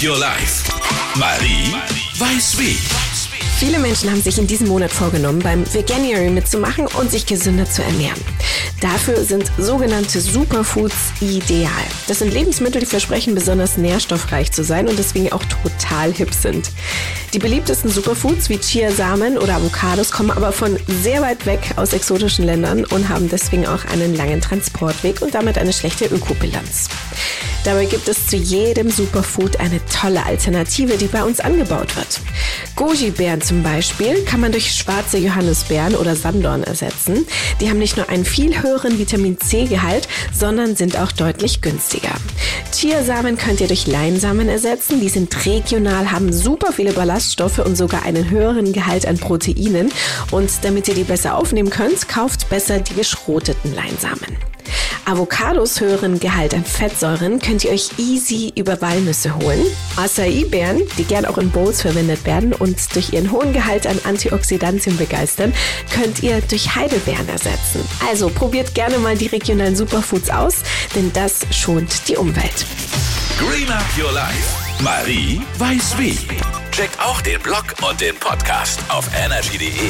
Your Life. Marie weiß wie. Viele Menschen haben sich in diesem Monat vorgenommen, beim Veganuary mitzumachen und sich gesünder zu ernähren. Dafür sind sogenannte Superfoods ideal. Das sind Lebensmittel, die versprechen besonders nährstoffreich zu sein und deswegen auch total hip sind. Die beliebtesten Superfoods wie Chiasamen oder Avocados kommen aber von sehr weit weg aus exotischen Ländern und haben deswegen auch einen langen Transportweg und damit eine schlechte Ökobilanz. Dabei gibt es zu jedem Superfood eine tolle Alternative, die bei uns angebaut wird. Goji-Beeren zum Beispiel kann man durch schwarze Johannisbeeren oder Sanddorn ersetzen. Die haben nicht nur einen viel höheren Vitamin C-Gehalt, sondern sind auch deutlich günstiger. Chiasamen könnt ihr durch Leinsamen ersetzen. Die sind regional, haben super viele Ballaststoffe und sogar einen höheren Gehalt an Proteinen. Und damit ihr die besser aufnehmen könnt, kauft besser die geschroteten Leinsamen. Avocados höheren Gehalt an Fettsäuren könnt ihr euch easy über Walnüsse holen. Acai-Beeren, die gern auch in Bowls verwendet werden und durch ihren hohen Gehalt an Antioxidantien begeistern, könnt ihr durch Heidelbeeren ersetzen. Also probiert gerne mal die regionalen Superfoods aus, denn das schont die Umwelt. Green Up Your Life. Marie weiß wie. Checkt auch den Blog und den Podcast auf energy.de.